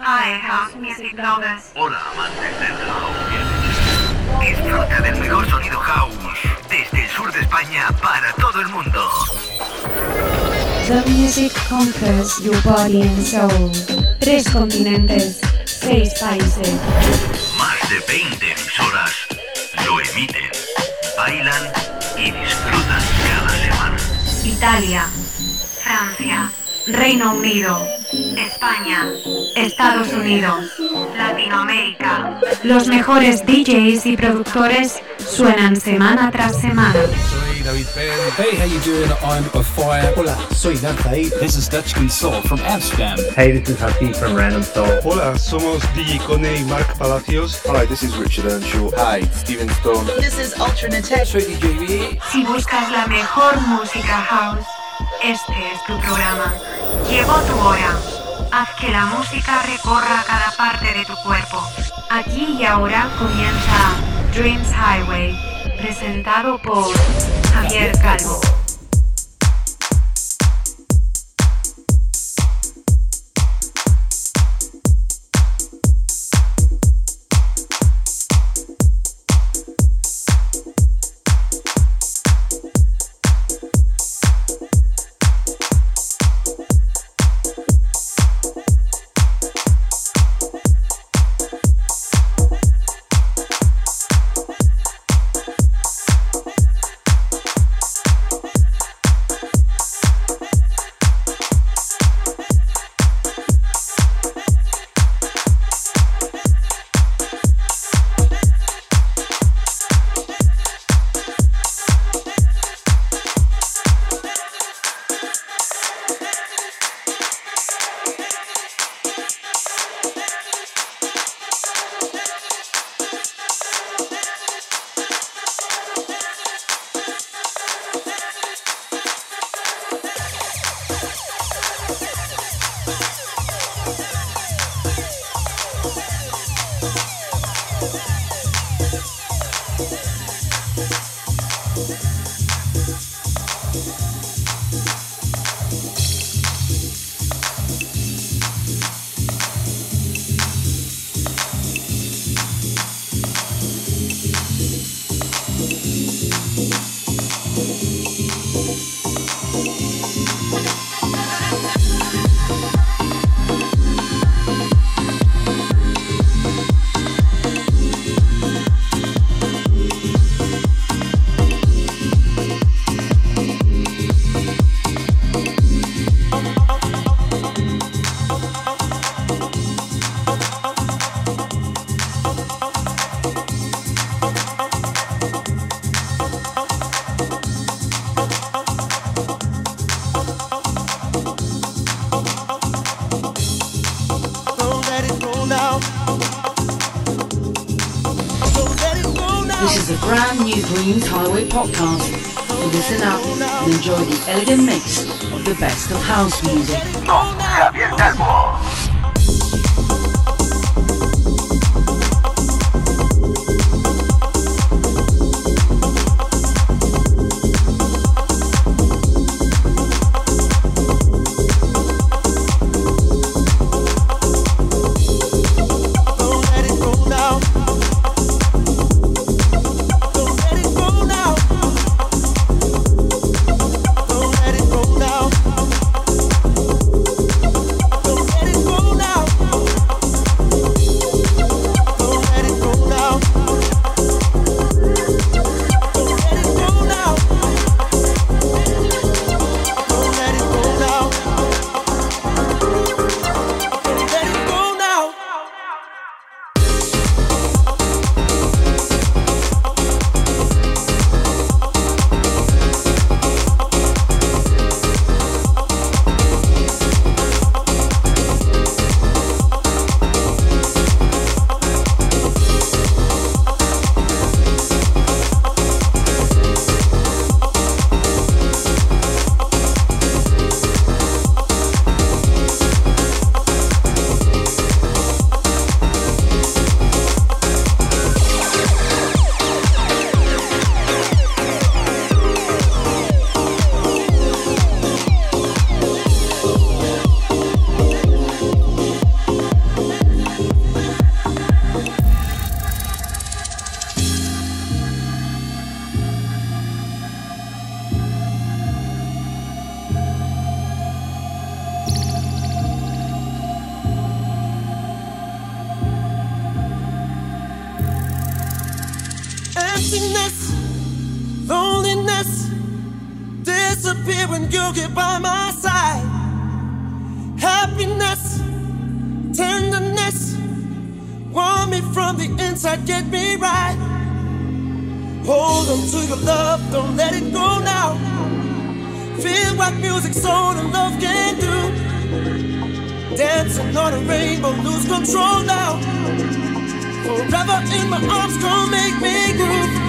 Hi, house music lovers. Hola, amantes del house. Disfruta del mejor sonido house desde el sur de España para todo el mundo. The music conquers your body and soul. Tres continentes, seis países. Más de 20 emisoras lo emiten, bailan y disfrutan cada semana. Italia, Francia, Reino Unido, España, Estados Unidos, Latinoamérica. Los mejores DJs y productores suenan semana tras semana. Soy David Penn. Hey, how you doing? I'm a fire. Hola, soy Danzaí. This is Dutchkin Soul from Amsterdam. Hey, this is Happy from Random Soul. Hola, somos DJ Cone y Mark Palacios. Hi, this is Richard Earnshaw. Hi, Steven Stone. This is Ultranate. Soy DJ B. Si buscas la mejor música house, este es tu programa. Llegó tu hora. Haz que la música recorra cada parte de tu cuerpo. Aquí y ahora comienza Dreams Highway, presentado por Javier Calvo. Podcast. Listen up and enjoy the elegant mix of the best of house music. To your love, don't let it go now. Feel what music, soul, and love can do. Dancing on a rainbow, lose control now. Forever in my arms, come make me groove.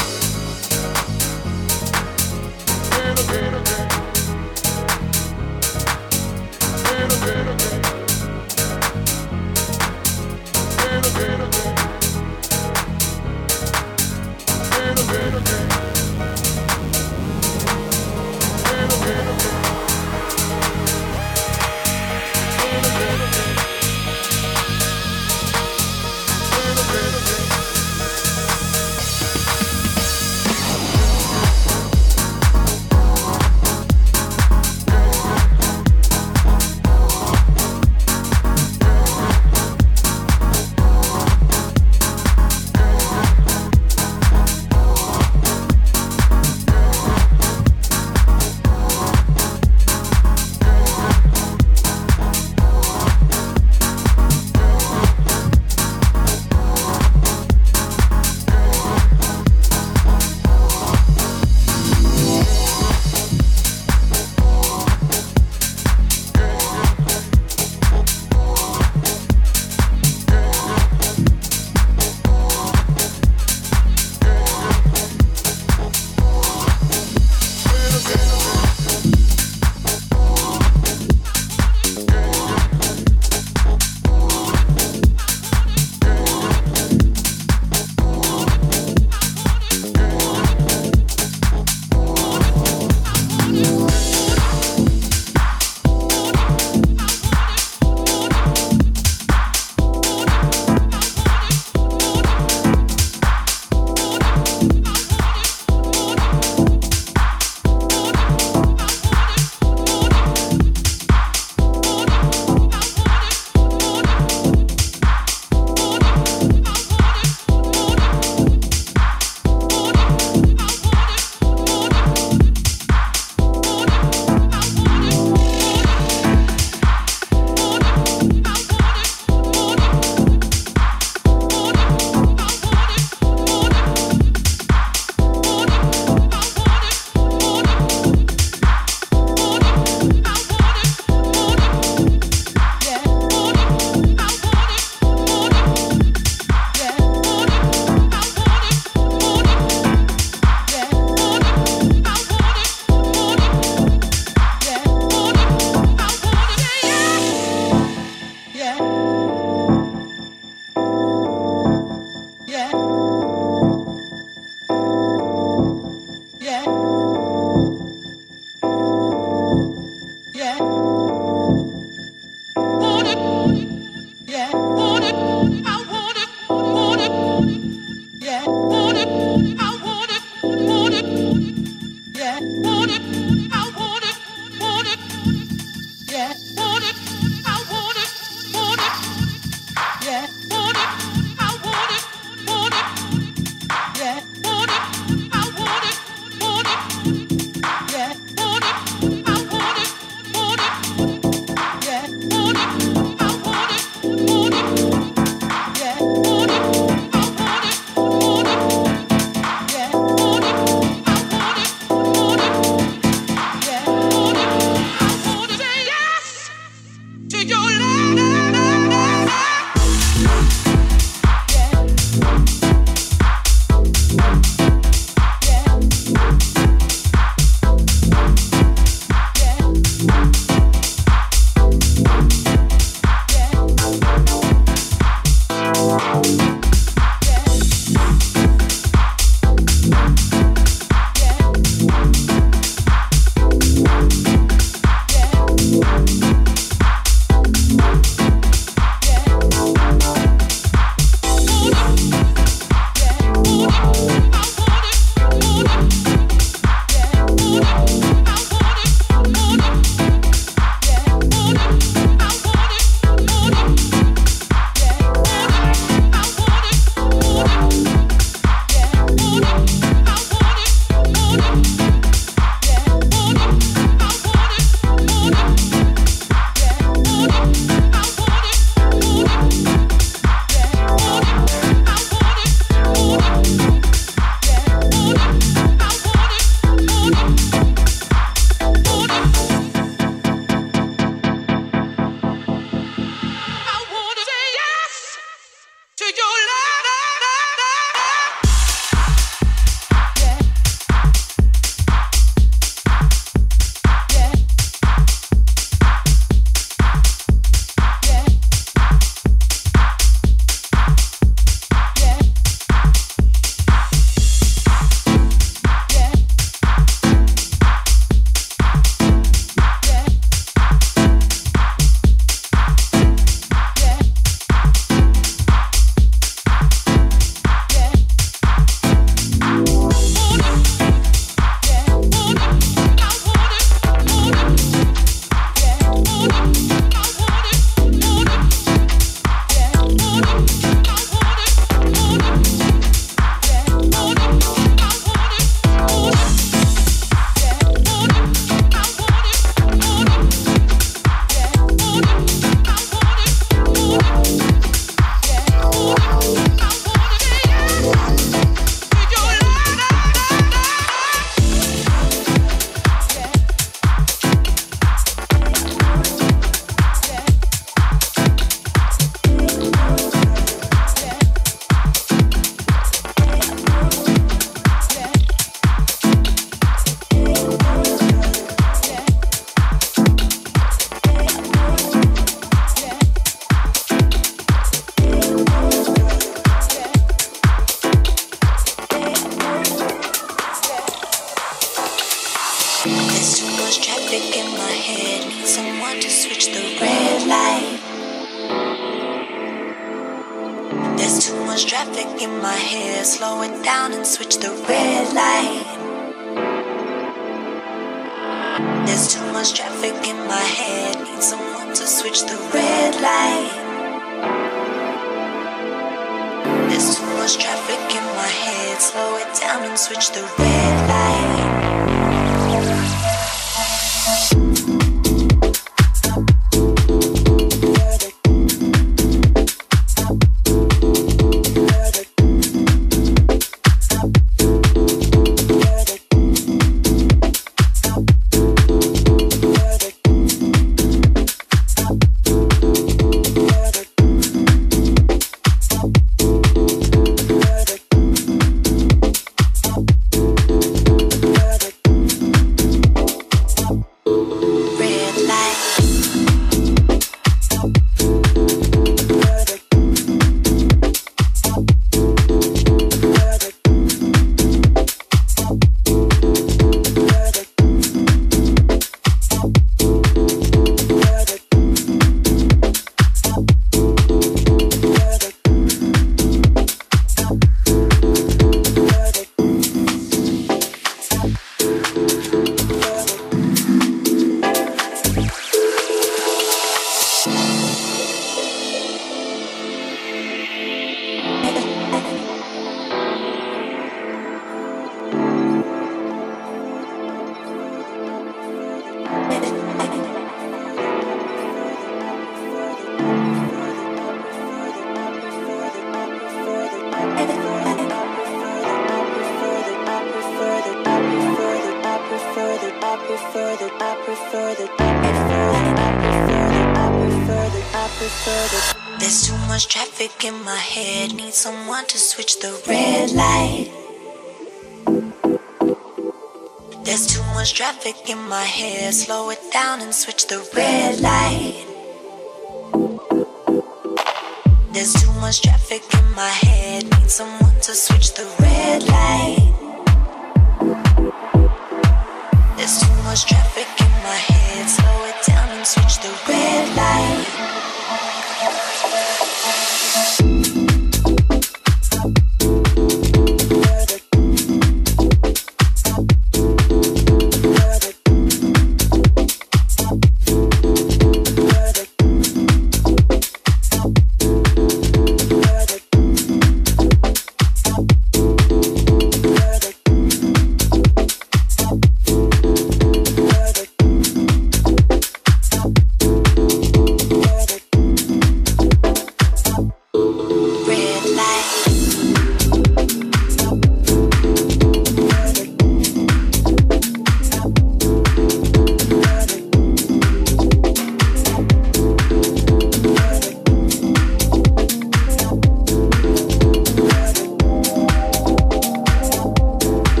in my head. Slow it down and switch the red light.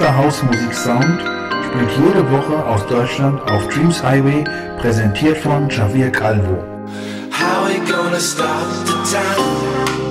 bester Hausmusik-Sound spielt jede Woche aus Deutschland auf Dreams Highway, präsentiert von Javier Calvo. How we gonna stop the time?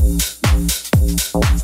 Música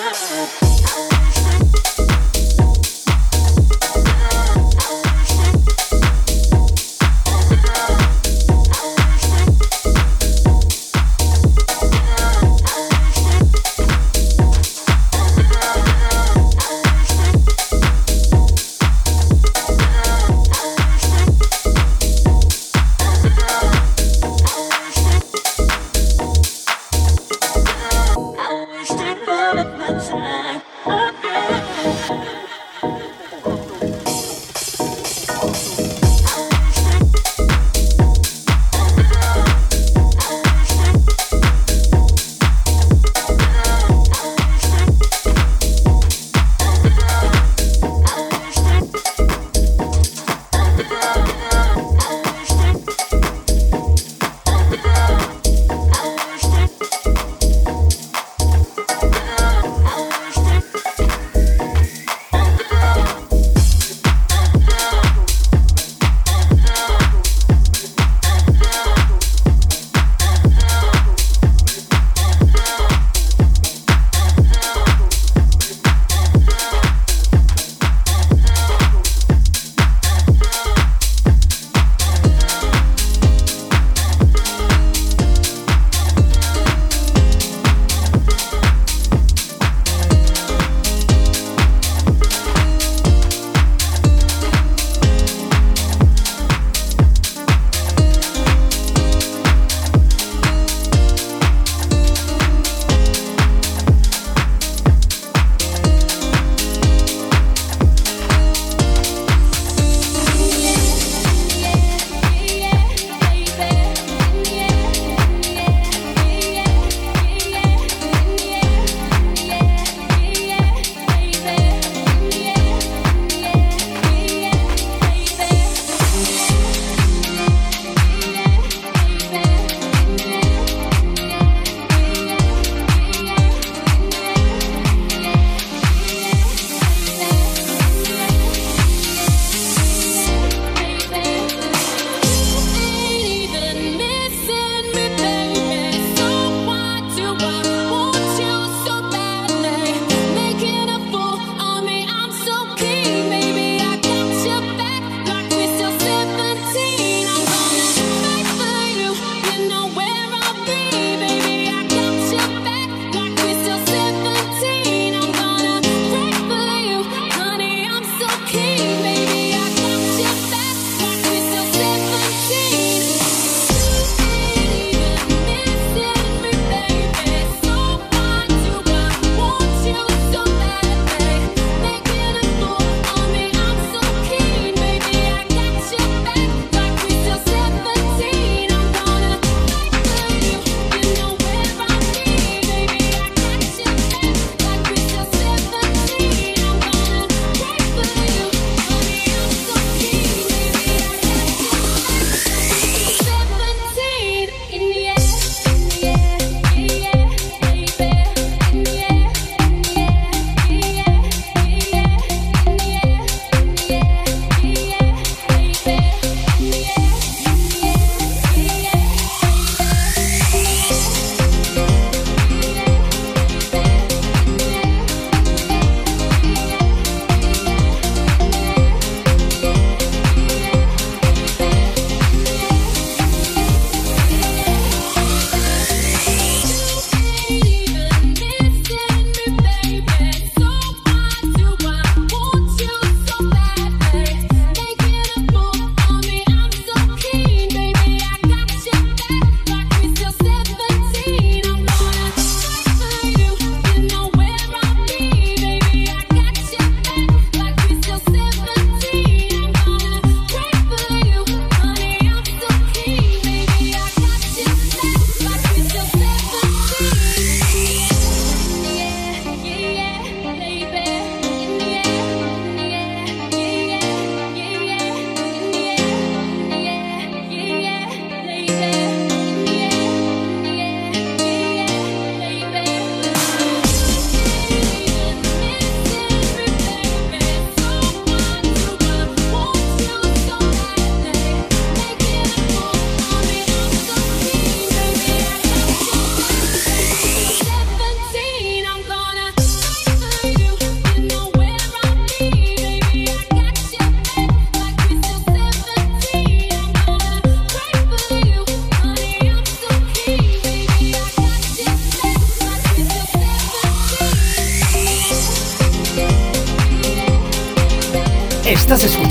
love.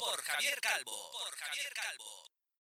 Calvo.